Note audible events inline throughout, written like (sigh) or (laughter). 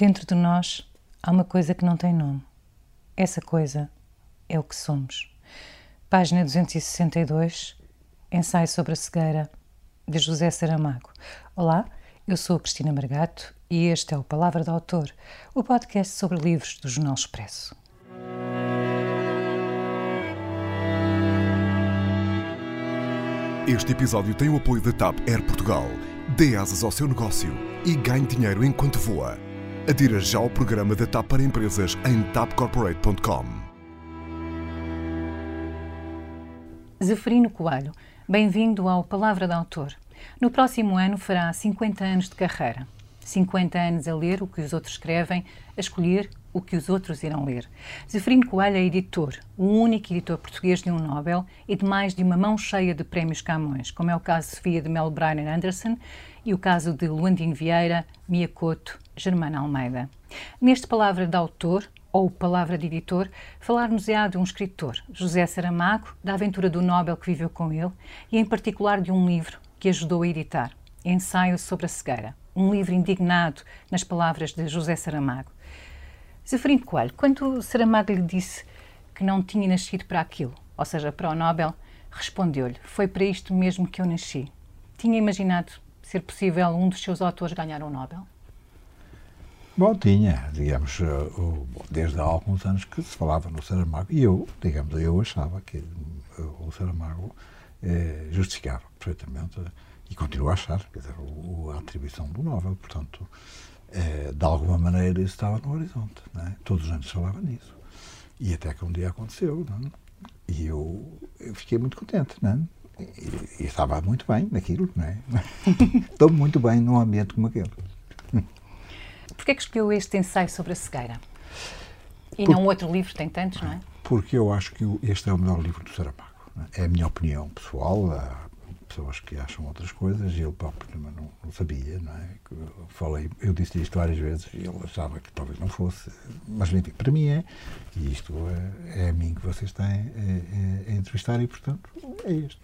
Dentro de nós há uma coisa que não tem nome. Essa coisa é o que somos. Página 262, ensaio sobre a cegueira, de José Saramago. Olá, eu sou a Cristina Margato e este é o Palavra do Autor, o podcast sobre livros do Jornal Expresso. Este episódio tem o apoio da TAP Air Portugal. Dê asas ao seu negócio e ganhe dinheiro enquanto voa. Adira já ao programa da TAP para empresas em tapcorporate.com. Zeferino Coelho, bem-vindo ao Palavra do Autor. No próximo ano fará 50 anos de carreira. 50 anos a ler o que os outros escrevem, a escolher o que os outros irão ler. Zeferino Coelho é editor, o único editor português de um Nobel e de mais de uma mão cheia de prémios Camões, como é o caso de Sofia de Mel Brian Anderson e o caso de Luandino Vieira, Mia Couto, Germana Almeida. Neste Palavra de Autor, ou Palavra de Editor, falar-nos-á de um escritor, José Saramago, da aventura do Nobel que viveu com ele e, em particular, de um livro que ajudou a editar, Ensaio sobre a Cegueira, um livro indignado nas palavras de José Saramago. Zeferino Coelho, quando Saramago lhe disse que não tinha nascido para aquilo, ou seja, para o Nobel, respondeu-lhe: Foi para isto mesmo que eu nasci. Tinha imaginado ser possível um dos seus autores ganhar um Nobel? Bom, tinha, digamos, desde há alguns anos que se falava no Saramago, e eu, digamos, eu achava que o Saramago eh, justificava perfeitamente, e continuo a achar, quer dizer, a atribuição do Nobel, portanto, eh, de alguma maneira isso estava no horizonte. É? Todos os anos falava nisso. E até que um dia aconteceu. É? E eu, eu, fiquei muito contente. É? E, e, estava muito bem naquilo. Não é? (laughs) Estou muito bem num ambiente como aquele. Porquê é que escolheu este ensaio sobre a cegueira? E Por, não outro livro, tem tantos, não é? Porque eu acho que este é o melhor livro do Saramago. É a minha opinião pessoal. A, pessoas que acham outras coisas e ele próprio não, não sabia, não é? Eu falei, eu disse isto várias vezes e ele achava que talvez não fosse, mas enfim, para mim é, e isto é, é a mim que vocês têm a, é, é, a entrevistar e, portanto, é isto.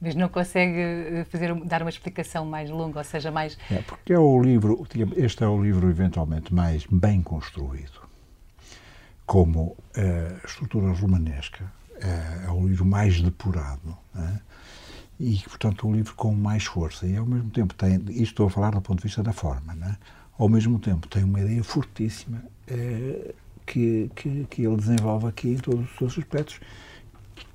Mas não consegue eh, fazer, dar uma explicação mais longa, ou seja, mais... É, porque é o livro, este é o livro eventualmente mais bem construído, como a estrutura romanesca, é, é o livro mais depurado, é? e, portanto, um livro com mais força. E, ao mesmo tempo, tem, isto estou a falar do ponto de vista da forma, né? ao mesmo tempo, tem uma ideia fortíssima eh, que, que, que, ele desenvolve aqui em todos os seus aspectos,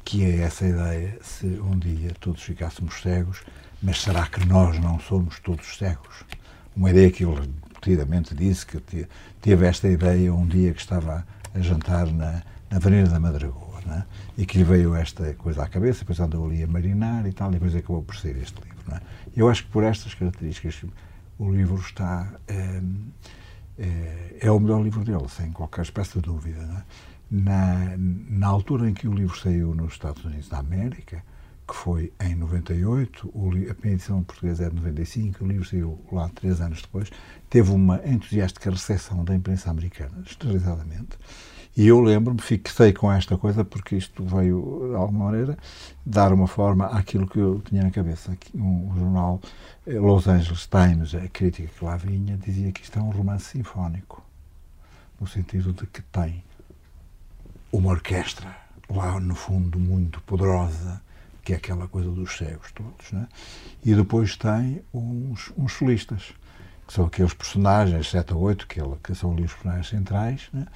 que é essa ideia, se um dia todos ficássemos cegos, mas será que nós não somos todos cegos? Uma ideia que ele repetidamente disse, que teve esta ideia um dia que estava a jantar na, na Avenida da Madragoa é? e que lhe veio esta coisa à cabeça, depois andou ali a marinar e tal, e depois acabou por ser este livro. É? Eu acho que por estas características o livro está. É, é, é, o melhor livro dele, sem qualquer espécie de dúvida. Na, na altura em que o livro saiu nos Estados Unidos da América, que foi em 98, o, a primeira edição portuguesa é de 95, o livro saiu lá três anos depois, teve uma entusiástica recepção da imprensa americana, esterilizadamente, e eu lembro-me, fixei com esta coisa, porque isto veio, de alguma maneira, dar uma forma àquilo que eu tinha na cabeça. Um jornal, eh, Los Angeles Times, a crítica que lá vinha, dizia que isto é um romance sinfónico, no sentido de que tem uma orquestra lá no fundo muito poderosa, que é aquela coisa dos cegos todos, né? e depois tem uns, uns solistas, que são aqueles personagens, 7 ou 8, que, ele, que são ali os personagens centrais, né?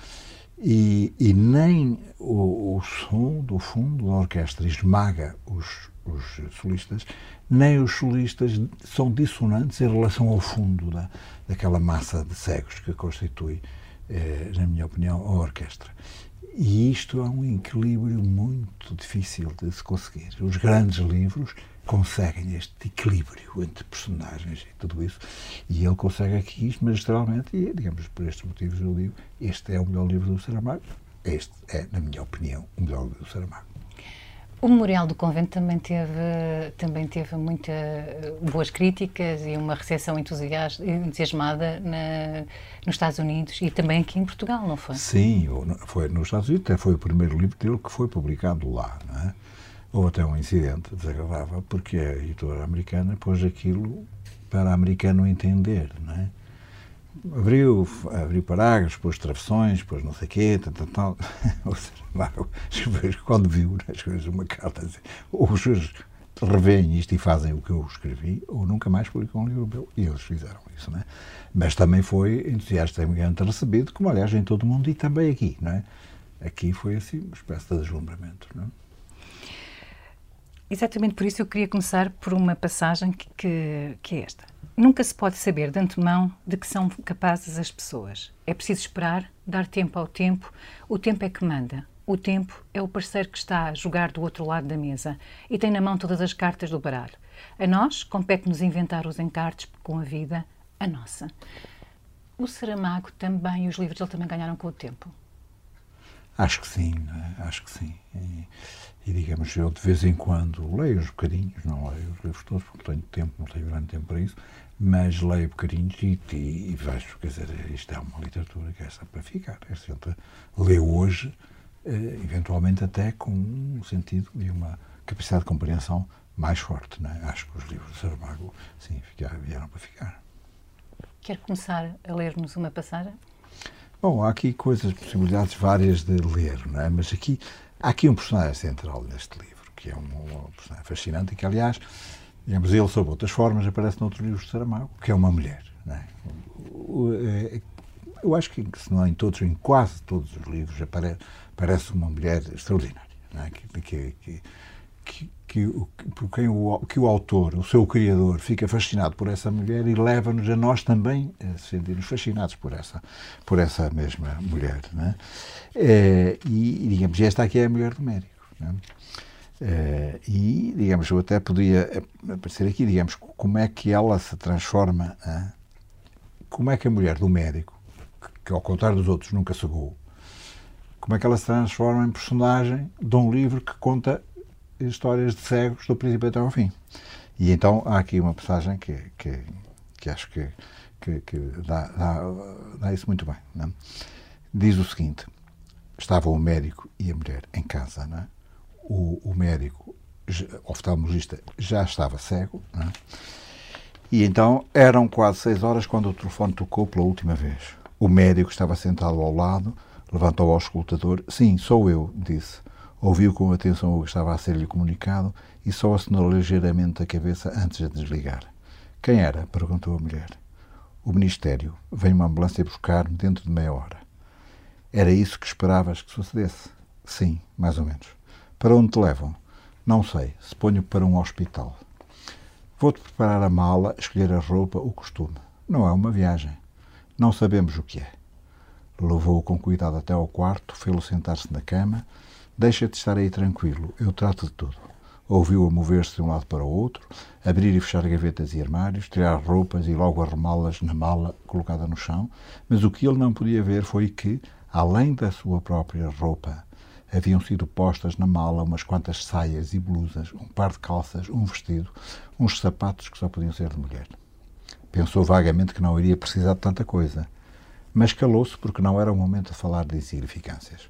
E, e nem o, o, som do fundo da orquestra esmaga os, os solistas, nem os solistas são dissonantes em relação ao fundo da, daquela massa de cegos que constitui, eh, na minha opinião, a orquestra. E isto é um equilíbrio muito difícil de se conseguir. Os grandes livros conseguem este equilíbrio entre personagens e tudo isso. E ele consegue aqui isto magistralmente, e, digamos, por estes motivos eu digo, este é o melhor livro do Saramago. Este é, na minha opinião, o melhor livro do Saramago. O Memorial do Convento também teve, também teve muitas boas críticas e uma recepção entusiasmada na, nos Estados Unidos e também aqui em Portugal, não foi? Sim, foi nos Estados Unidos, até foi o primeiro livro dele que foi publicado lá, é? Houve até um incidente desagradável, porque a editora americana pôs aquilo para americano entender, não é? Abriu, abriu parágrafos, pôs travessões, pôs não sei o quê, tal, tal, tal. (laughs) Ou seja, quando viu as coisas, uma carta, assim, ou os senhores revêem isto e fazem o que eu escrevi, ou nunca mais publicam um livro meu. E eles fizeram isso, não é? Mas também foi entusiasticamente recebido, como aliás em todo o mundo e também aqui, não é? Aqui foi assim uma espécie de deslumbramento, não é? Exatamente por isso eu queria começar por uma passagem que, que, que é esta. Nunca se pode saber de antemão de que são capazes as pessoas. É preciso esperar, dar tempo ao tempo. O tempo é que manda. O tempo é o parceiro que está a jogar do outro lado da mesa e tem na mão todas as cartas do baralho. A nós compete-nos inventar os encartes com a vida, a nossa. O Saramago também, os livros dele também ganharam com o tempo. Acho que sim, é? acho que sim. E, e, digamos, eu de vez em quando leio os bocadinhos, não leio os livros todos, porque tenho tempo, não tenho grande tempo para isso, mas leio bocadinhos e, e, e vejo, quer dizer, isto é uma literatura que é essa para ficar. É sempre ler hoje, eh, eventualmente até com um sentido e uma capacidade de compreensão mais forte. Não é? Acho que os livros de Saramago, sim, vieram para ficar. Quer começar a ler-nos uma passagem? Bom, há aqui coisas, possibilidades várias de ler, não é? Mas aqui há aqui um personagem central neste livro, que é um, um personagem fascinante e que, aliás, digamos, ele sob outras formas aparece noutro livro de Saramago, que é uma mulher, é? é eu acho que, se não é em todos, em quase todos os livros, aparece, uma mulher extraordinária, é? que, que, que que, que, por quem o, que o autor, o seu criador, fica fascinado por essa mulher e leva-nos a nós também a sentir-nos fascinados por essa, por essa mesma mulher. Né? É, e, digamos, esta aqui é a mulher do médico. É, e, digamos, eu até podia aparecer aqui, digamos, como é que ela se transforma, né? como é que a mulher do médico, que, que ao contrário dos outros nunca cegou, como é que ela se transforma em personagem de um livro que conta histórias de cegos do princípio até ao fim. E então há aqui uma passagem que, que, que acho que, que, que dá, dá, dá, isso muito bem. É? Diz o seguinte: estava o médico e a mulher em casa. É? O, o médico, o oftalmologista, já estava cego. É? E então eram quase seis horas quando o telefone tocou pela última vez. O médico estava sentado ao lado, levantou ao escutador. Sim, sou eu, disse. Ouviu com atenção o que estava a ser-lhe comunicado e só assinou ligeiramente a cabeça antes de desligar. Quem era? perguntou a mulher. O Ministério. Vem uma ambulância buscar-me dentro de meia hora. Era isso que esperavas que sucedesse? Sim, mais ou menos. Para onde te levam? Não sei. Se ponho para um hospital. Vou-te preparar a mala, escolher a roupa, o costume. Não é uma viagem. Não sabemos o que é. Levou-o com cuidado até ao quarto, fê-lo sentar-se na cama, Deixa de estar aí tranquilo, eu trato de tudo. Ouviu-a mover-se de um lado para o outro, abrir e fechar gavetas e armários, tirar roupas e logo arrumá-las na mala colocada no chão, mas o que ele não podia ver foi que, além da sua própria roupa, haviam sido postas na mala umas quantas saias e blusas, um par de calças, um vestido, uns sapatos que só podiam ser de mulher. Pensou vagamente que não iria precisar de tanta coisa, mas calou-se porque não era o momento de falar de insignificâncias.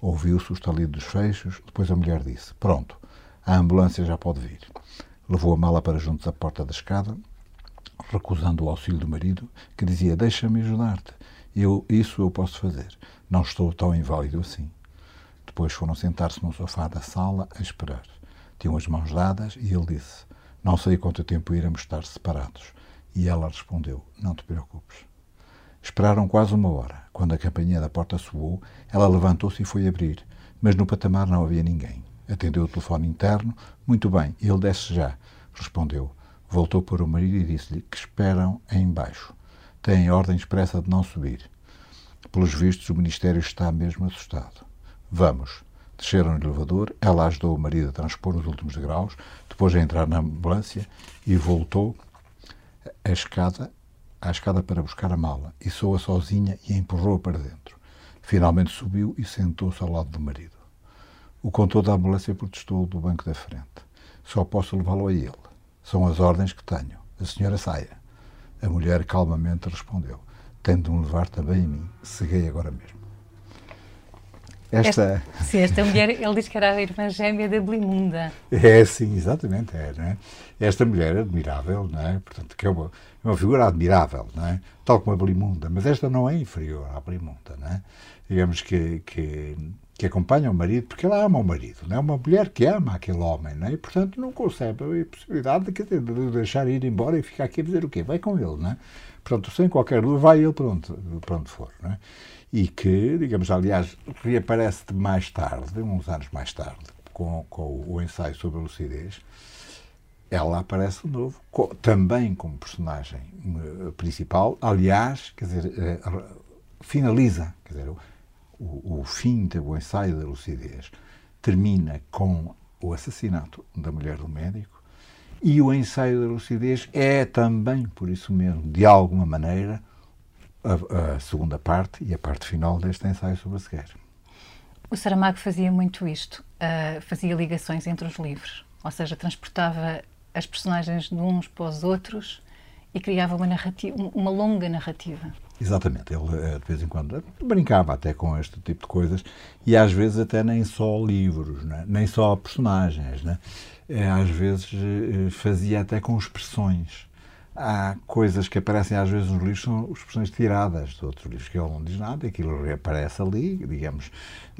Ouviu-se o estalido dos fechos, depois a mulher disse: Pronto, a ambulância já pode vir. Levou a mala para junto da porta da escada, recusando o auxílio do marido, que dizia: Deixa-me ajudar-te. Eu, isso eu posso fazer. Não estou tão inválido assim. Depois foram sentar-se no sofá da sala a esperar. Tinham as mãos dadas e ele disse: Não sei quanto tempo iremos estar separados. E ela respondeu: Não te preocupes. Esperaram quase uma hora. Quando a campainha da porta soou, ela levantou-se e foi abrir, mas no patamar não havia ninguém. Atendeu o telefone interno. Muito bem, ele desce já, respondeu. Voltou para o marido e disse-lhe que esperam em baixo. Têm ordem expressa de não subir. Pelos vistos, o Ministério está mesmo assustado. Vamos. Desceram no elevador, ela ajudou o marido a transpor os últimos degraus, depois a entrar na ambulância e voltou a escada à escada para buscar a mala e soa sozinha e a empurrou para dentro. Finalmente subiu e sentou-se ao lado do marido. O contou da ambulância protestou do banco da frente. Só posso levá-lo a ele. São as ordens que tenho. A senhora saia. A mulher calmamente respondeu. Tem de me levar também a mim. Ceguei agora mesmo. Esta... esta... Sim, esta mulher, ele diz que era a irmã gêmea da Blimunda. É, sim, exatamente, é, é? Esta mulher é admirável, não é? Portanto, que é uma, é uma figura admirável, não é? Tal como a Blimunda, mas esta não é inferior à Blimunda, não é? Digamos que, que, que acompanha o marido, porque ela ama o marido, não é? Uma mulher que ama aquele homem, não é? E, portanto, não concebe a possibilidade de, de deixar ir embora e ficar aqui a fazer o quê? Vai com ele, não é? Portanto, sem qualquer dúvida, vai ele para onde, para onde for, é? e que, digamos, aliás, reaparece mais tarde, uns anos mais tarde, com, com o ensaio sobre a lucidez, ela aparece de novo, com, também como personagem uh, principal, aliás, quer dizer, uh, finaliza, quer dizer, o, o fim do ensaio da lucidez termina com o assassinato da mulher do médico e o ensaio da lucidez é também, por isso mesmo, de alguma maneira, a, a, segunda parte e a parte final deste ensaio sobre a cegueira. O Saramago fazia muito isto, uh, fazia ligações entre os livros, ou seja, transportava as personagens de uns para os outros e criava uma narrativa, uma longa narrativa. Exatamente, ele eh, de vez em quando brincava até com este tipo de coisas e às vezes até nem só livros, né? nem só personagens, né? Às vezes eh, fazia até com expressões há coisas que aparecem às vezes nos livros, são expressões tiradas de outros livros, que ele não diz nada, aquilo reaparece ali, digamos,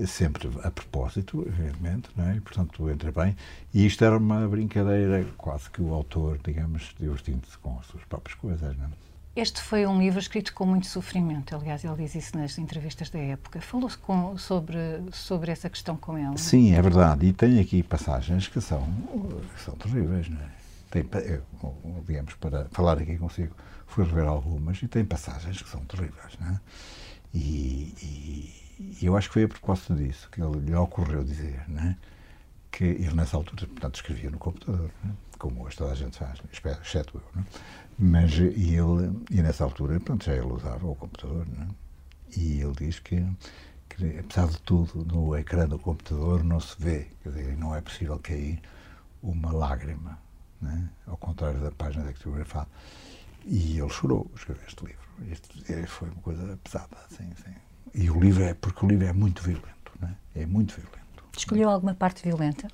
sempre a propósito, evidentemente, não é? e portanto entra bem. E isto era uma brincadeira, quase que o autor, digamos, divertindo-se com as suas próprias coisas. Não é? Este foi um livro escrito com muito sofrimento, aliás, ele diz isso nas entrevistas da época. Falou-se sobre, sobre essa questão com ele? Sim, é verdade, e tem aqui passagens que são, que são terríveis, não é? tem, digamos, para falar aqui consigo, fui rever algumas e tem passagens que são terríveis, né? E, e, e, eu acho que foi a propósito disso que ele, lhe ocorreu dizer, né? Que ele nessa altura, portanto, escrevia no computador, né? como hoje toda a gente faz, exceto eu, né? Mas e ele, e nessa altura, pronto, já ele usava o computador, né? E ele diz que, que, apesar de tudo, no ecrã do computador não se vê, quer dizer, não é possível cair uma lágrima né? ao contrário da página dactilografada. E ele chorou, escreveu este livro. Este foi uma coisa pesada, assim, assim. E o livro é, porque o livro é muito violento, né? é muito violento. Escolheu alguma parte violenta?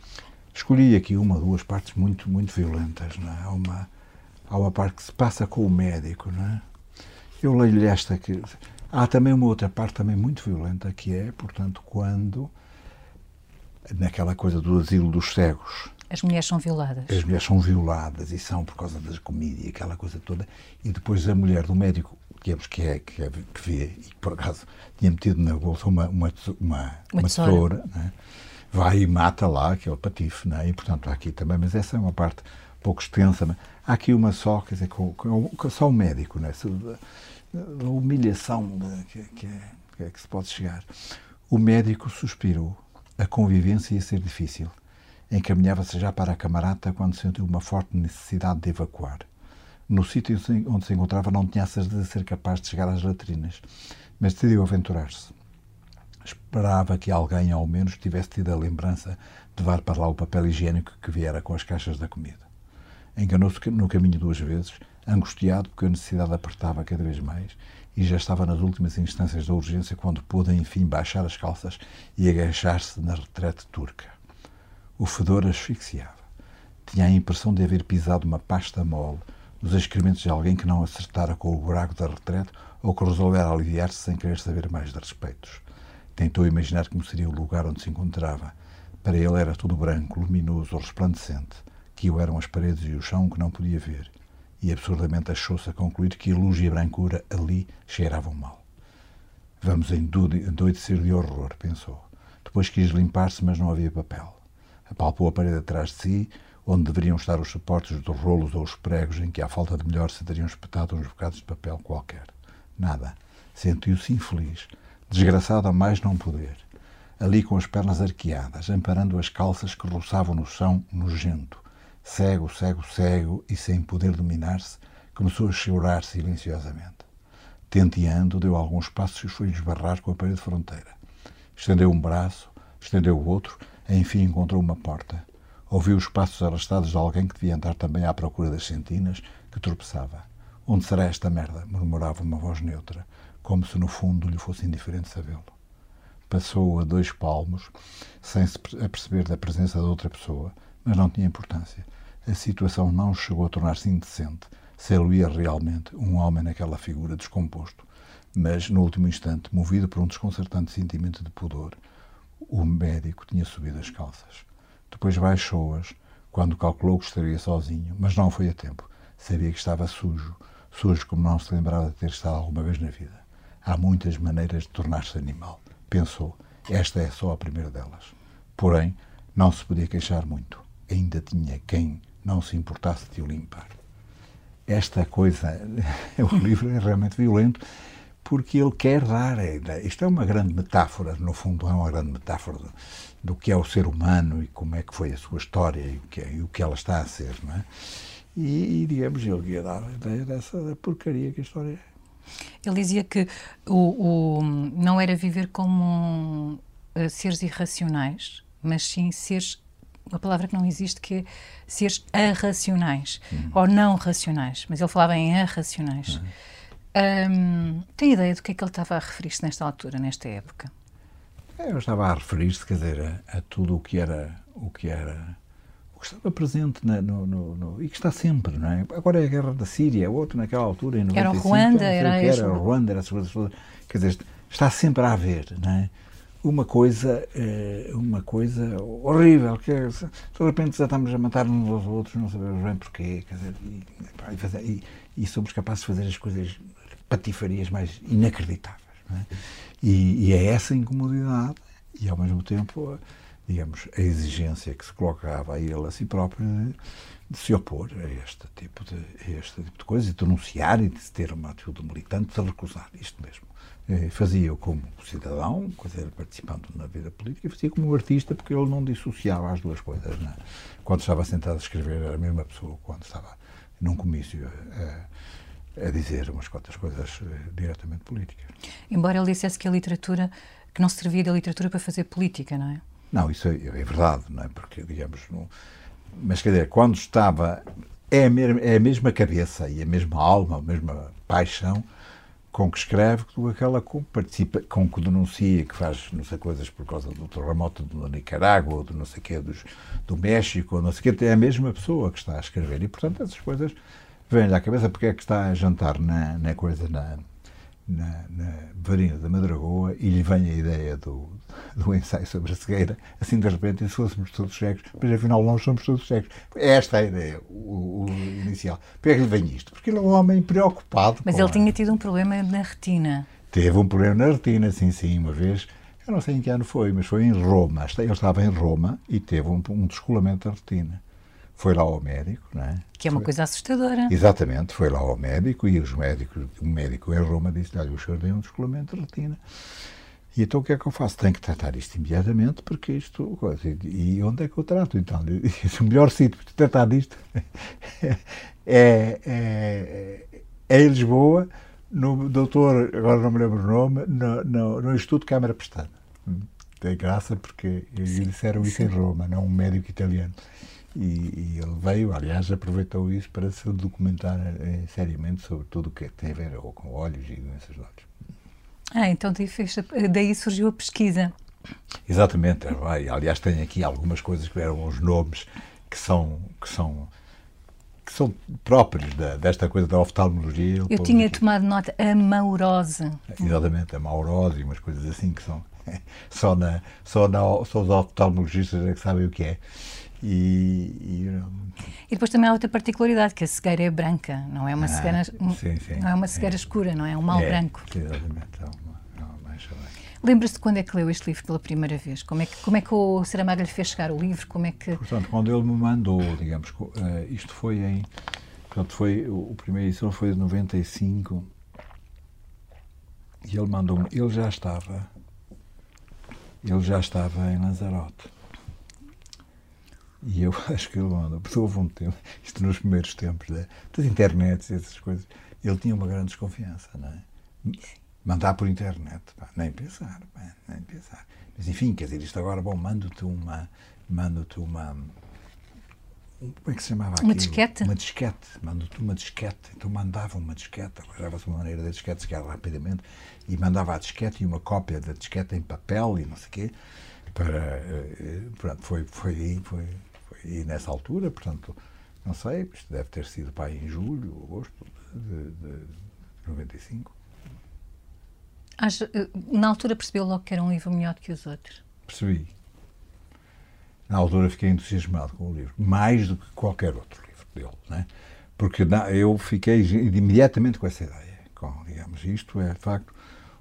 Escolhi aqui uma, duas partes muito, muito violentas. Né? Há, uma, há uma parte que se passa com o médico. Né? Eu leio-lhe esta que. Há também uma outra parte também muito violenta, que é, portanto, quando, naquela coisa do asilo dos cegos, as mulheres são violadas. As mulheres são violadas e são por causa das comida e aquela coisa toda. E depois a mulher do médico, digamos que é, que, é, que vê, e por acaso tinha metido na bolsa uma, uma, uma, uma tesoura, né? Vai e mata lá aquele patife. Né? E portanto há aqui também, mas essa é uma parte pouco extensa. Mas há aqui uma só, quer dizer, com, com, só o médico, né? a humilhação que, que, é, que, é, que se pode chegar. O médico suspirou. A convivência ia ser difícil Encaminhava-se já para a camarata quando sentiu uma forte necessidade de evacuar. No sítio onde se encontrava não tinha a certeza de ser capaz de chegar às latrinas, mas decidiu aventurar-se. Esperava que alguém, ao menos, tivesse tido a lembrança de levar para lá o papel higiênico que viera com as caixas da comida. Enganou-se no caminho duas vezes, angustiado porque a necessidade apertava cada vez mais e já estava nas últimas instâncias da urgência quando pôde, enfim, baixar as calças e agachar-se na retrete turca. O fedor asfixiava. Tinha a impressão de haver pisado uma pasta mole nos excrementos de alguém que não acertara com o buraco da retrete ou que resolvera aliviar-se sem querer saber mais de respeitos. Tentou imaginar como seria o lugar onde se encontrava. Para ele era tudo branco, luminoso, resplandecente, que o eram as paredes e o chão que não podia ver, e absurdamente achou-se a concluir que a luz e a brancura ali cheiravam mal. Vamos endoidecer de horror, pensou. Depois quis limpar-se, mas não havia papel. Apalpou a parede atrás de si, onde deveriam estar os suportes dos rolos ou os pregos em que, à falta de melhor, se teriam espetado uns bocados de papel qualquer. Nada. Sentiu-se infeliz, desgraçado a mais não poder. Ali com as pernas arqueadas, amparando as calças que roçavam no chão nojento. Cego, cego, cego e sem poder dominar-se, começou a chorar silenciosamente. Tenteando, deu alguns passos e foi esbarrar com a parede fronteira. Estendeu um braço, estendeu o outro enfim encontrou uma porta. Ouviu os passos arrastados de alguém que devia andar também à procura das sentinas, que tropeçava. Onde será esta merda? murmurava uma voz neutra, como se no fundo lhe fosse indiferente sabê-lo. passou a dois palmos sem se aperceber da presença de outra pessoa, mas não tinha importância. A situação não chegou a tornar-se indecente se ele via realmente um homem naquela figura descomposto, mas no último instante, movido por um desconcertante sentimento de pudor, o médico tinha subido as calças. Depois baixou-as, quando calculou que estaria sozinho, mas não foi a tempo. Sabia que estava sujo, sujo como não se lembrava de ter estado alguma vez na vida. Há muitas maneiras de tornar-se animal. Pensou, esta é só a primeira delas. Porém, não se podia queixar muito. Ainda tinha quem não se importasse de o limpar. Esta coisa, (laughs) o livro é realmente violento porque ele quer dar. Isto é uma grande metáfora, no fundo, é uma grande metáfora do, do que é o ser humano e como é que foi a sua história e o que, é, e o que ela está a ser, não é? E, e digamos, ele ia dar a ideia dessa porcaria que a história é. Ele dizia que o, o não era viver como uh, seres irracionais, mas sim seres uma palavra que não existe, que é seres arracionais uhum. ou não racionais. Mas ele falava em arracionais. Uhum. Um, tem ideia do que é que ele estava a referir-se nesta altura, nesta época? Eu estava a referir-se, quer dizer, a, a, tudo o que era o que era que estava presente na, no, no, no, e que está sempre, não é? Agora é a guerra da Síria, outro naquela altura em 95, era o Ruanda, era, era o Ruanda, era essas coisas todas. Quer dizer, está sempre a haver, não é? Uma coisa, eh, uma coisa horrível, que é, de repente já estamos a matar uns aos outros, não sabemos bem porquê, quer dizer, e, e, e somos capazes de fazer as coisas patifarias mais inacreditáveis. É? E, e, é essa incomodidade e, ao mesmo tempo, digamos, a exigência que se colocava a ele a si próprio de, se opor a este tipo de, a este tipo de coisas, de denunciar e de ter uma atitude militante, de recusar isto mesmo. Eh, fazia como cidadão, dizer, participando na vida política, e fazia como artista, porque ele não dissociava as duas coisas. Não é? Quando estava sentado a escrever, era a mesma pessoa quando estava num comício. Uh, a dizer umas quantas coisas uh, diretamente políticas. Embora ele dissesse que a literatura, que não servia da literatura para fazer política, não é? Não, isso é, é verdade, não é? Porque, digamos, não, mas quer dizer, quando estava, é a, mesma, é a mesma cabeça e a mesma alma, a mesma paixão com que escreve, com aquela que participa, com que denuncia, que faz não sei coisas por causa do terremoto da Nicarágua, ou do não sei quê, dos, do México, ou não sei quê, é a mesma pessoa que está a escrever. E, portanto, essas coisas vem-lhe à cabeça porque é que está a jantar na, na coisa, na, na, na Varina da Madragoa e lhe vem a ideia do, do ensaio sobre a cegueira, assim de repente, e se fôssemos todos cegos, mas afinal nós somos todos cegos. Esta é a ideia, o, o inicial. Porquê é que lhe vem isto? Porque ele é um homem preocupado. Mas ele a... tinha tido um problema na retina. Teve um problema na retina, sim, sim, uma vez. Eu não sei em que ano foi, mas foi em Roma. Ele estava em Roma e teve um, um descolamento da retina foi lá ao médico, não é? Que é uma foi, coisa assustadora. Exatamente, foi lá ao médico e os médicos, o médico em Roma disse-lhe, olha, o senhor tem um descolamento de retina. E então o que é que eu faço? Tenho que tratar isto imediatamente, porque isto. E onde é que eu trato? Então, (laughs) o melhor sítio para tratar disto (laughs) é, é, é em Lisboa, no doutor, agora não me lembro o nome, no, no, no Instituto Câmara Pestana. Tem graça porque eles disseram isso em Roma, não um médico italiano. E, e, ele veio, aliás, aproveitou isso para se documentar eh, seriamente sobre tudo o que tem a ver ou com olhos e doenças de olhos. Ah, então daí, fez, daí surgiu a pesquisa. Exatamente, vai. aliás tem aqui algumas coisas que eram os nomes que são que são que são próprios da, desta coisa da oftalmologia. Eu tinha aqui. tomado nota, a maurose. Exatamente, a maurose e umas coisas assim que são (laughs) só na só na só os oftalmologistas é que sabem o que é. E, e, e, depois também há outra particularidade, que a cegueira é branca, não é uma ah, cegueira, sim, sim, não é uma cegueira escura, não é? é um mal é, branco. Exatamente, é uma, é uma Lembra-se de quando é que leu este livro pela primeira vez? Como é que, como é que o Saramago lhe fez chegar o livro? Como é que... Portanto, quando ele me mandou, digamos, uh, isto foi em... Portanto, foi, o, o primeiro edição foi de 95 e ele mandou-me, ele já estava, ele já estava em Lanzarote. E eu (laughs) acho que ele mandou, porque houve um tempo, (laughs) isto nos primeiros tempos da, das internets e essas coisas, ele tinha uma grande desconfiança, não é? Mandar por internet, pá, nem pensar, pá, nem pensar. Mas enfim, quer dizer, isto agora, bom, mando-te uma, mando-te uma, como é que se chamava Uma aquilo? disquete? Uma disquete. Mandou-te uma disquete. Então mandava uma disquete, arranjava-se uma maneira da disquete chegar rapidamente e mandava a disquete e uma cópia da disquete em papel e não sei o quê. Para, eh, pronto, foi, foi, aí, foi, aí nessa altura, portanto, não sei, isto deve ter sido aí em julho, agosto de, de 95. Acho, eh, na altura percebeu logo que era um livro melhor do que os outros. Percebi. Na altura fiquei entusiasmado com o livro, mais do que qualquer outro livro dele, né? porque eu fiquei imediatamente com essa ideia. Com, digamos, isto é, de facto,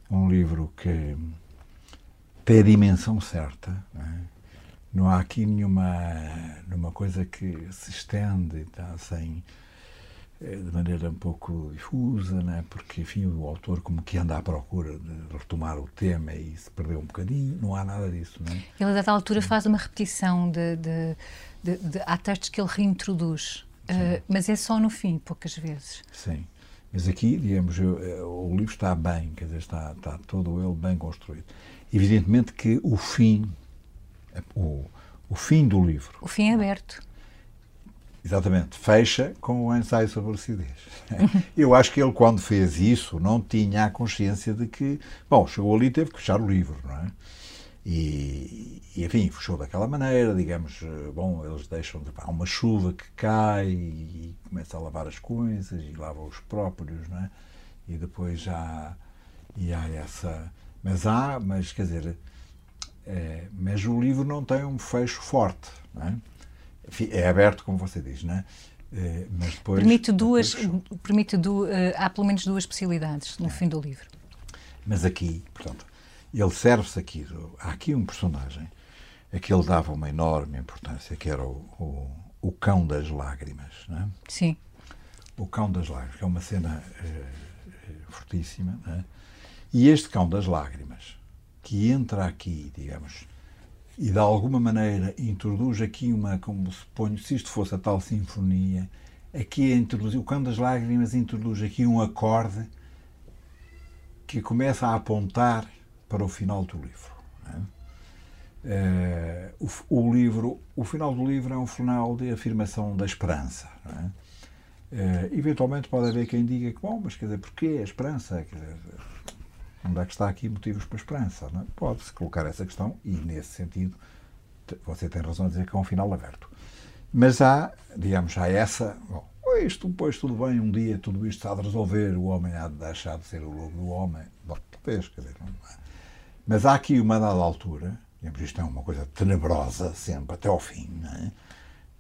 um livro que tem a dimensão certa. né? Não há aqui nenhuma, nenhuma coisa que se estende tá, sem, eh, de maneira um pouco difusa, né? porque enfim, o autor como que anda à procura de retomar o tema e se perdeu um bocadinho, não há nada disso. Né? Ele, a dada altura, faz uma repetição de, de, de, de- há textos que ele reintroduz, eh, mas é só no fim, poucas vezes. Sim. Mas aqui, digamos, eu, eh, o livro está bem, quer dizer, está, está todo ele bem construído. Evidentemente que o fim, o, o fim do livro, O fim aberto. exatamente, fecha com o ensaio sobre a lucidez. (laughs) Eu acho que ele, quando fez isso, não tinha a consciência de que, bom, chegou ali e teve que fechar o livro, não é? E, e, enfim, fechou daquela maneira, digamos, eh, bom, eles deixam, de, há uma chuva que cai e começa a lavar as coisas e lava os próprios, não é? E depois já, e há essa, mas há, mas quer dizer, é, mas o livro não tem um fecho forte, é? É aberto, como você diz, não é? É, mas depois, Permite duas, depois- permite du, eh, há pelo menos duas possibilidades no fim do livro. Mas aqui, portanto, ele serve-se aqui. Há aqui um personagem a que ele dava uma enorme importância, que era o, o, o cão das lágrimas. Não é? Sim. O cão das lágrimas, que é uma cena eh, eh, fortíssima. É? E este cão das lágrimas, que entra aqui, digamos, e de alguma maneira introduz aqui uma, como suponho, se isto fosse a tal sinfonia, aqui a introduzir, o cão das lágrimas introduz aqui um acorde que começa a apontar para o final do livro. é? Eh, o, o livro, o final do livro é um final de afirmação da esperança. é? Eh, eventualmente pode haver quem diga que, bom, mas quer dizer, porquê a esperança? Quer dizer, onde é que está aqui motivos para a esperança? é? Pode-se colocar essa questão e, nesse sentido, você tem razão a dizer que é um final aberto. Mas há, digamos, há essa. Bom, isto, depois tudo bem, um dia tudo isto está de resolver, o homem há de deixar de ser o lobo do homem. Bom, talvez, quer dizer, não é? Mas há aqui uma dada altura, digamos, isto é uma coisa tenebrosa sempre, até ao fim, não é?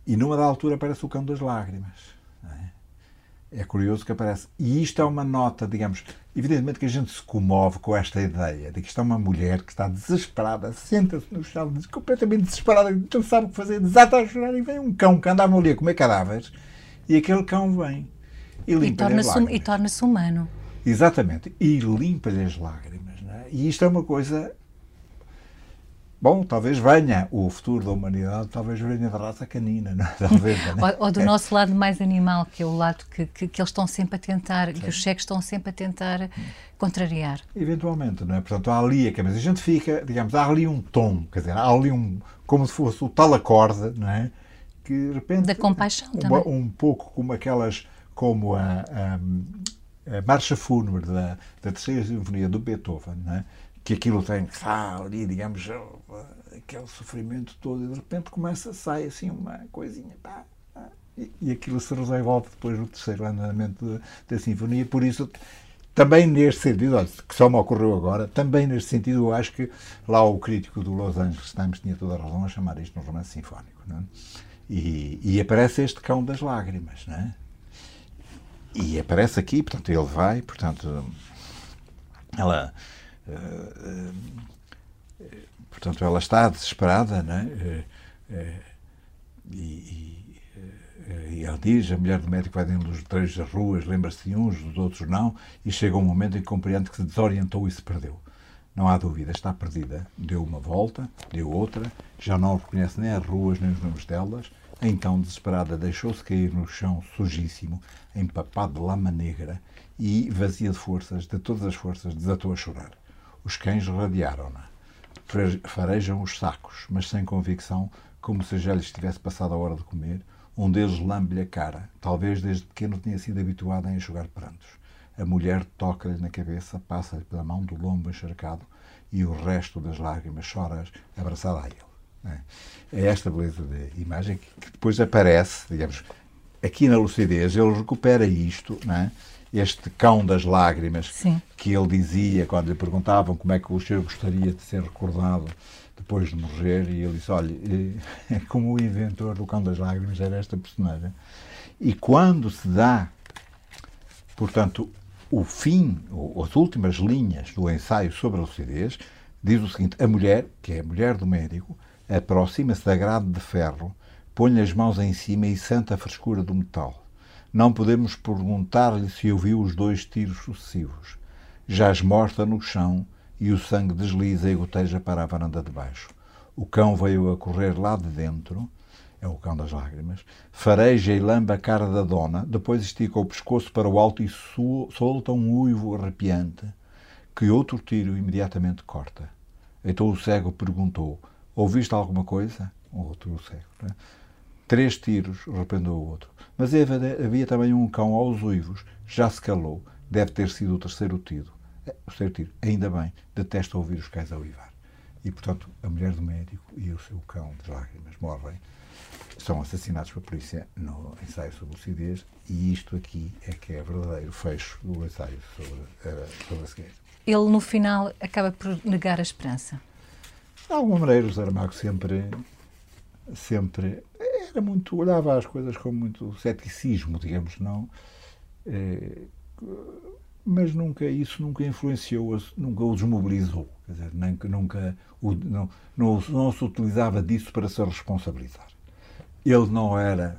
E numa dada altura aparece o cão das lágrimas. é? É curioso que aparece. E isto é uma nota, digamos, evidentemente que a gente se comove com esta ideia de que isto é uma mulher que está desesperada, senta-se no chão, diz, completamente desesperada, não sabe o que fazer, desata a chorar e vem um cão que andava ali a comer cadáveres e aquele cão vem e E limpa as hum- e lágrimas. torna-se humano. Exatamente. E limpa-lhe as lágrimas. Não é? E isto é uma coisa. Bom, talvez venha o futuro da humanidade, talvez venha da raça canina, não é? (laughs) Talvez, não é? Ou, ou do nosso lado mais animal, que é o lado que, que, que eles estão sempre a tentar, que os cheques estão sempre a tentar contrariar. Eventualmente, não é? Portanto, há ali a cabeça. A gente fica, digamos, há ali um tom, quer dizer, há ali um. como se fosse o tal acorde, não é? Que de repente. Da compaixão um, também. Um pouco como aquelas. como a. a, a marcha fúnebre da, da terceira sinfonia do Beethoven, não é? Que aquilo tem. Ah, ali, digamos, aquele sofrimento todo, e de repente começa, sai assim uma coisinha. Pá, pá, e, e aquilo se resolve depois no terceiro andamento da, sinfonia, por isso também neste sentido, olha, que só me ocorreu agora, também neste sentido eu acho que lá o crítico do Los Angeles Times tinha toda a razão a chamar isto um romance sinfónico. Não é? e, e aparece este cão das lágrimas. Não é? E aparece aqui, portanto, ele vai, portanto, ela. eh, eh, portanto, ela está desesperada, é? Eh, eh, e, e, eh, e ela diz, a mulher do médico vai dentro dos três das ruas, lembra-se de uns, dos outros não, e chega um momento em que compreende que se desorientou e se perdeu. Não há dúvida, está perdida. Deu uma volta, deu outra, já não reconhece nem as ruas nem os nomes delas. Então, desesperada, deixou-se cair no chão sujíssimo, empapado de lama negra e, vazia de forças, de todas as forças, desatou a chorar. Os cães radiaram-na. Farejam os sacos, mas sem convicção, como se já lhes tivesse passado a hora de comer. Um deles lambe-lhe a cara. Talvez desde pequeno tenha sido habituado a enxugar prantos. A mulher toca-lhe na cabeça, passa-lhe pela mão do lombo encharcado e o resto das lágrimas chora abraçada a ele. É? é esta beleza de imagem que depois aparece, digamos, aqui na lucidez, ele recupera isto, não é? Este cão das lágrimas Sim. que ele dizia quando lhe perguntavam como é que o senhor gostaria de ser recordado depois de morrer, e ele disse: Olha, (laughs) é como o inventor do cão das lágrimas era esta personagem. E quando se dá, portanto, o fim, ou as últimas linhas do ensaio sobre a lucidez, diz o seguinte: a mulher, que é a mulher do médico, aproxima-se da grade de ferro, põe-lhe as mãos em cima e sente a frescura do metal. Não podemos perguntar-lhe se ouviu os dois tiros sucessivos. Jaz morta no chão e o sangue desliza e goteja para a varanda de baixo. O cão veio a correr lá de dentro, é o cão das lágrimas, fareja e lamba a cara da dona, depois estica o pescoço para o alto e solta um uivo arrepiante, que outro tiro imediatamente corta. Então o cego perguntou: Ouviste alguma coisa? Outro cego. Né? Três tiros, arrependeu o outro. Mas havia também um cão aos uivos, já se calou, deve ter sido o terceiro tiro. O terceiro tiro, ainda bem, detesta ouvir os cães a uivar. E, portanto, a mulher do médico e o seu cão de lágrimas morrem, são assassinados pela polícia no ensaio sobre lucidez, e isto aqui é que é verdadeiro fecho do ensaio sobre, uh, sobre a cegueira. Ele, no final, acaba por negar a esperança. De alguma maneira, o Saramago sempre, sempre era muito, olhava as coisas com muito ceticismo, digamos, não. É, mas nunca isso nunca influenciou, nunca o desmobilizou, quer dizer, nem, nunca o, não, não, não se utilizava disso para se responsabilizar. Ele não era,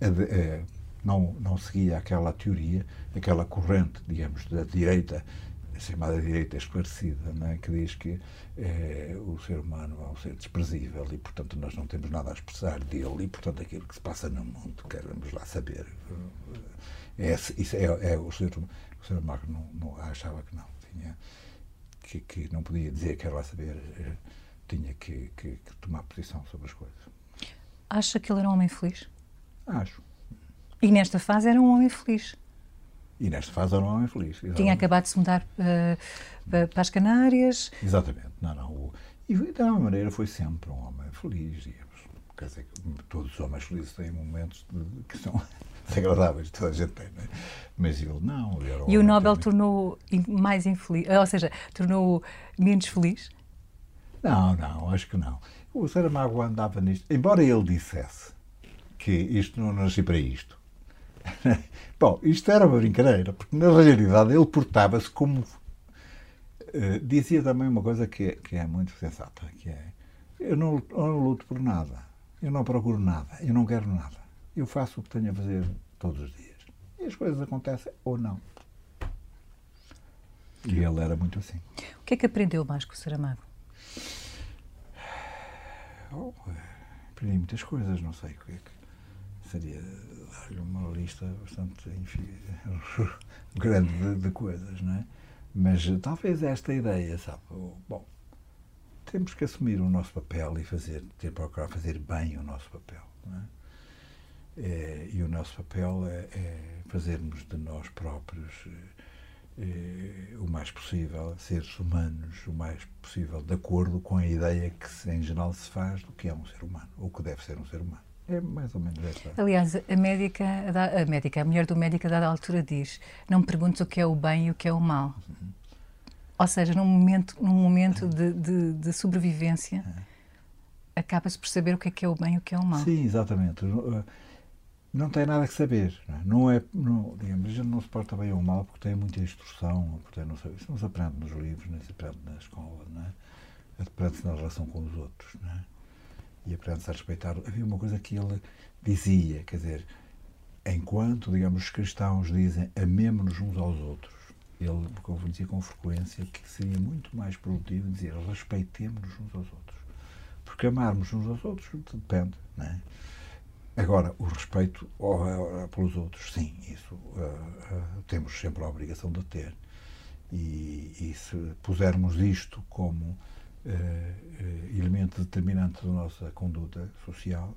é, não, não seguia aquela teoria, aquela corrente, digamos, da direita chamada direita esclarecida, é? que diz que é, o ser humano é um ser desprezível e, portanto, nós não temos nada a expressar dele e, portanto, aquilo que se passa no mundo queremos lá saber. É, isso é, é o ser o ser humano não, não, achava que não, tinha, que, que não podia dizer que quer lá saber, eh, tinha que, que, que tomar posição sobre as coisas. Acha que ele era um homem feliz? Acho. E nesta fase era um homem feliz? E nesta fase era um homem feliz. Exatamente. Tinha acabado de se mudar uh, para as Canárias. Exatamente. Não, não. O, e de alguma maneira foi sempre um homem feliz, digamos. Quer dizer, todos os homens felizes têm momentos de, que são (laughs) desagradáveis, toda a gente tem, não é? Mas ele não. Ele um e o Nobel também. tornou mais infeliz, ou seja, tornou menos feliz? Não, não, acho que não. O Saramago andava nisto, embora ele dissesse que isto não nasci para isto, (laughs) Bom, isto era uma brincadeira, porque na realidade ele portava-se como. Uh, dizia também uma coisa que é, que é muito sensata, que é eu não, eu não luto por nada, eu não procuro nada, eu não quero nada. Eu faço o que tenho a fazer todos os dias. E as coisas acontecem ou não. E ele era muito assim. O que é que aprendeu mais com o Saramago? Oh, aprendi muitas coisas, não sei o que é que seria dar-lhe uma lista bastante enfim, (laughs) grande de, de, coisas, não é? Mas talvez esta ideia, sabe? Bom, temos que assumir o nosso papel e fazer, ter procurar fazer bem o nosso papel, não é? é e o nosso papel é, é, fazermos de nós próprios é, o mais possível, seres humanos, o mais possível de acordo com a ideia que em geral se faz do que é um ser humano, ou que deve ser um ser humano. É mais ou menos essa. Aliás, a médica, a médica, a mulher do médico a dada altura diz: não me perguntes o que é o bem e o que é o mal. Uhum. Ou seja, num momento, num momento de, de, de sobrevivência, é. acaba-se por saber o que é que é o bem e o que é o mal. Sim, exatamente. Não tem nada que saber. Não é, não, digamos, a gente não se porta bem ou mal porque tem muita instrução, porque não, isso não se aprende nos livros, nem se aprende na escola, não é? Aprende-se na relação com os outros, não é? E aprende-se a respeitar. Havia uma coisa que ele dizia, quer dizer, enquanto, digamos, os cristãos dizem amemos-nos uns aos outros, ele dizia com frequência que seria muito mais produtivo dizer respeitemos-nos uns aos outros. Porque amarmos uns aos outros depende, não é? Agora, o respeito pelos outros, sim, isso uh, uh, temos sempre a obrigação de ter. E, e se pusermos isto como uh, elemento determinante da nossa conduta social,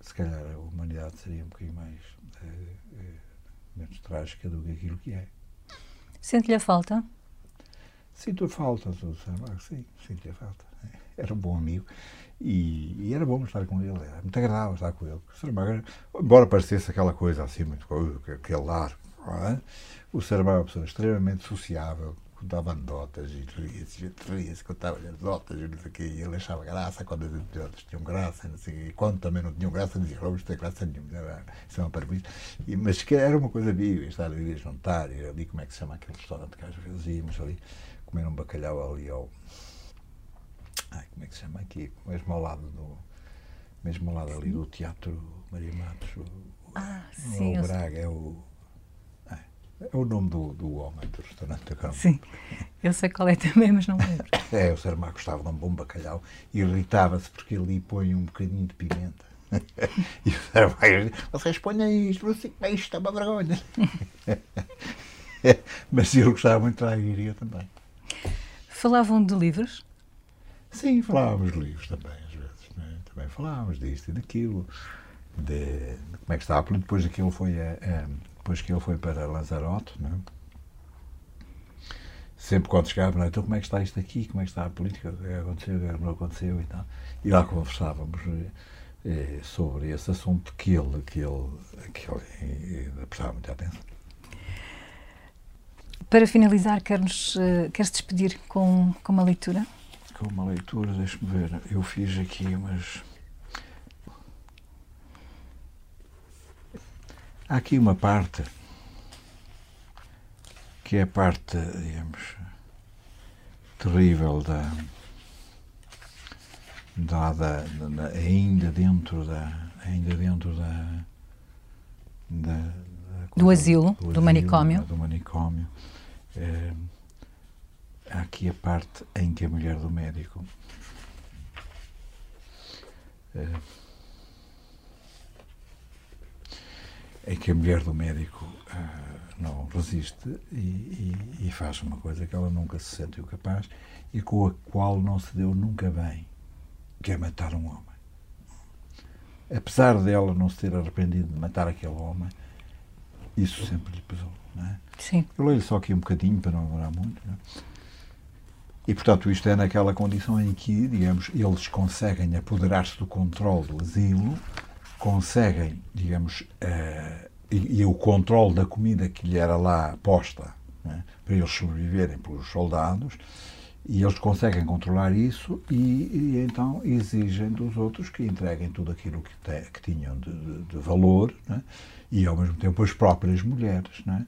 se calhar a humanidade seria um bocadinho mais uh, uh, menos trágica do que aquilo que é. Sente-lhe a falta? Sinto a falta do Saramago, sim, sinto-lhe a falta. (laughs) Era um bom amigo e, e, era bom estar com ele, era muito agradável estar com ele. O Saramago, embora parecesse aquela coisa assim, muito aquele ar, é? o Saramago é uma pessoa extremamente sociável, contava anedotas e ria-se, ria-se, contava anedotas e não sei o quê, e ele achava graça quando as anedotas tinham graça, não sei o quê, e quando também não tinham graça, dizia, vamos ter graça nenhuma, isso é uma parvoíce. Mas que era uma coisa viva, estar ali a jantar, ali, como é que se chama aquele restaurante que às vezes íamos ali, comer um bacalhau ali ao. Ai, como é que se chama aqui? Mesmo ao lado do. Mesmo ao lado ali do Teatro Maria Matos. O, ah, sim. É o Braga, é o. É o nome do, do homem do restaurante da Sim, eu sei qual é também, mas não lembro. (laughs) É, o Saramago gostava de um bom bacalhau e irritava-se porque ali põe um bocadinho de pimenta. (laughs) e o Saramago vocês põem isto, você, isto é uma vergonha. (laughs) mas ele gostava muito da iria também. Falavam de livros? Sim, falávamos de livros também, às vezes. Né? Também falávamos disto e daquilo. De, como é que estava? Depois aquilo foi a, a depois que ele foi para Lanzarote, é? sempre quando chegava, não, é? então como é que está isto aqui, como é que está a política, o que é aconteceu, o que não aconteceu e tal. E lá conversávamos eh, sobre esse assunto que ele, que ele, que ele eh, prestava muita atenção. Para finalizar, queres, queres despedir com, com uma leitura? Com uma leitura, deixa-me ver. Eu fiz aqui umas Há aqui uma parte que é a parte, digamos, terrível da, da, da, da ainda dentro da ainda dentro da, da, do, asilo, do, do manicômio. do manicômio. É, há aqui a parte em que a mulher do médico é, em que a mulher do médico uh, não resiste e, e, e, faz uma coisa que ela nunca se sentiu capaz e com a qual não se deu nunca bem, que é matar um homem. Apesar dela não se ter arrependido de matar aquele homem, isso sempre lhe pesou. Não é? Sim. Eu leio só aqui um bocadinho para não demorar muito. Não é? E, portanto, isto é naquela condição em que, digamos, eles conseguem apoderar-se do controle do asilo conseguem, digamos, uh, e, e, o controle da comida que lhe era lá posta né, para eles sobreviverem pelos soldados, e eles conseguem controlar isso e, e, então exigem dos outros que entreguem tudo aquilo que, te, que tinham de, de, de valor né, e ao mesmo tempo as próprias mulheres né,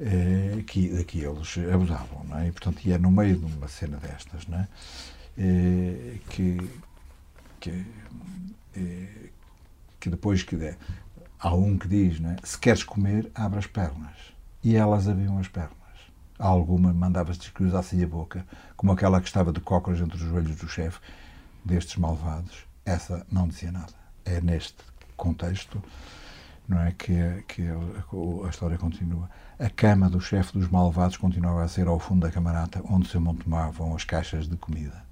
eh, que, que eles abusavam. Né, e portanto e é no meio de uma cena destas né, eh, que, que que depois que der, há um que diz, né, se queres comer, abre as pernas. E elas abriam as pernas. Alguma mandava-se que usasse a boca, como aquela que estava de cócoras entre os joelhos do chefe, destes malvados. Essa não dizia nada. É neste contexto não é que, que a, história continua. A cama do chefe dos malvados continuava a ser ao fundo da camarata onde se amontoavam as caixas de comida.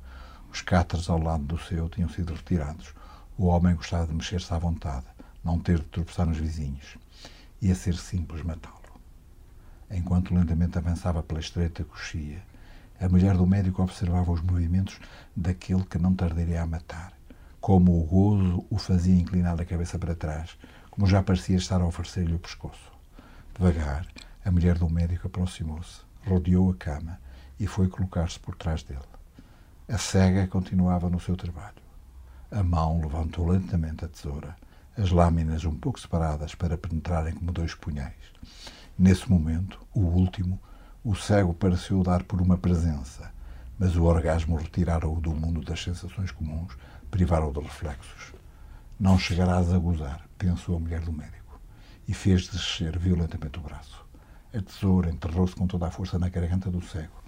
Os cátaros ao lado do seu tinham sido retirados. O homem gostava de mexer-se à vontade, não ter de tropeçar nos vizinhos. Ia ser simples matá-lo. Enquanto lentamente avançava pela estreita coxia, a mulher do médico observava os movimentos daquele que não tardaria a matar, como o gozo o fazia inclinar a cabeça para trás, como já parecia estar a oferecer-lhe o pescoço. Devagar, a mulher do médico aproximou-se, rodeou a cama e foi colocar-se por trás dele. A cega continuava no seu trabalho. A mão levantou lentamente a tesoura, as lâminas um pouco separadas para penetrarem como dois punhais. Nesse momento, o último, o cego pareceu dar por uma presença, mas o orgasmo retirara-o do mundo das sensações comuns, privara-o de reflexos. Não chegarás a gozar, pensou a mulher do médico, e fez descer violentamente o braço. A tesoura enterrou-se com toda a força na garganta do cego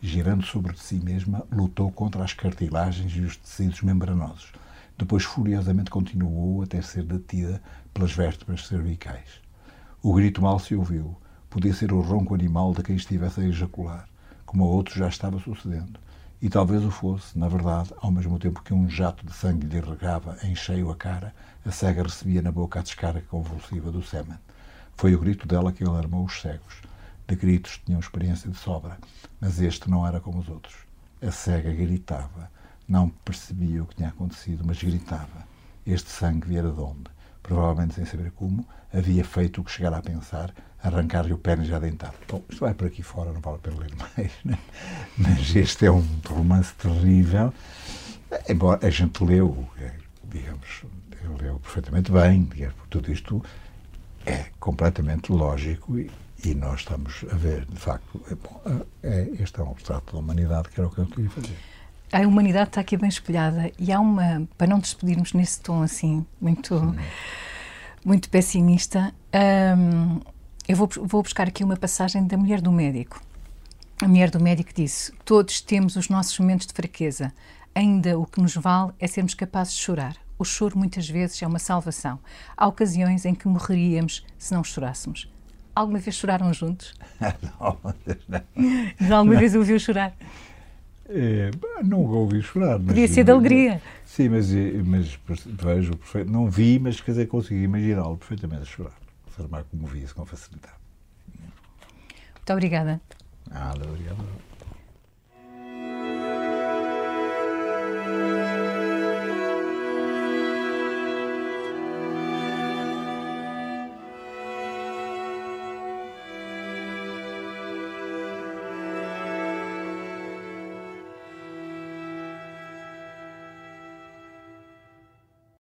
girando sobre si mesma, lutou contra as cartilagens e os tecidos membranosos. Depois, furiosamente, continuou até ser detida pelas vértebras cervicais. O grito mal se ouviu. Podia ser o ronco animal de quem estivesse a ejacular, como a outros já estava sucedendo. E talvez o fosse, na verdade, ao mesmo tempo que um jato de sangue lhe regava em cheio a cara, a cega recebia na boca a descarga convulsiva do sêmen. Foi o grito dela que alarmou os cegos. De gritos tinham experiência de sobra, mas este não era como os outros. A cega gritava. Não percebia o que tinha acontecido, mas gritava. Este sangue viera de onde? Provavelmente sem saber como, havia feito o que chegara a pensar, arrancar-lhe o pênis já dentado. Bom, isto vai por aqui fora, não vale a pena ler mais, né? mas este é um romance terrível, embora a gente leu, é, digamos, leu perfeitamente bem, digamos, tudo isto é completamente lógico e, e nós estamos a ver, de facto, é, bom, é, este é um retrato da humanidade que era o que eu queria fazer. A humanidade está aqui bem espelhada e há uma, para não despedirmos nesse tom assim, muito, muito pessimista, hum, eu vou, vou buscar aqui uma passagem da mulher do médico. A mulher do médico disse: Todos temos os nossos momentos de fraqueza, ainda o que nos vale é sermos capazes de chorar. O choro muitas vezes é uma salvação. Há ocasiões em que morreríamos se não chorássemos. Alguma vez choraram juntos? (laughs) não, não. Alguma vez ouviu chorar? É, não ouvi chorar. Mas, Podia ser de alegria. Sim, mas, mas vejo perfeito. Não vi, mas quer dizer, consegui imaginá-lo perfeitamente a chorar. Ser mais comovido com facilidade. Muito obrigada. Nada, obrigado.